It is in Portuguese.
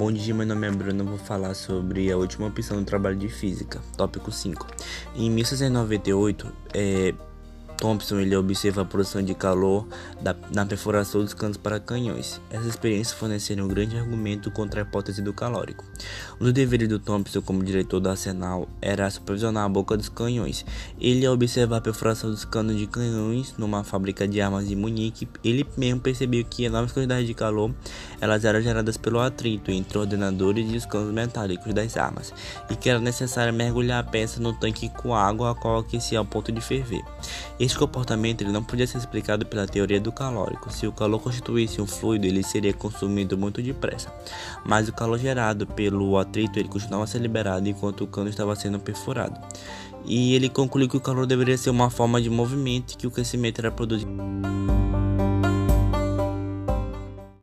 Bom dia, meu nome é Bruno. Vou falar sobre a última opção do trabalho de física, tópico 5. Em 1698, é, Thompson ele observa a produção de calor da, na perfuração dos canos para canhões. Essa experiência forneceram um grande argumento contra a hipótese do calórico. Um dos deveres do Thompson como diretor do arsenal era supervisionar a boca dos canhões. Ele, ao observar a perfuração dos canos de canhões numa fábrica de armas de Munique, ele mesmo percebeu que enormes quantidades de calor elas eram geradas pelo atrito entre ordenadores e os canos metálicos das armas, e que era necessário mergulhar a peça no tanque com água a qual aquecia ao ponto de ferver. Esse comportamento ele não podia ser explicado pela teoria do calórico. Se o calor constituísse um fluido, ele seria consumido muito depressa. Mas o calor gerado pelo atrito ele continuava a ser liberado enquanto o cano estava sendo perfurado. E ele concluiu que o calor deveria ser uma forma de movimento e que o crescimento era produzido.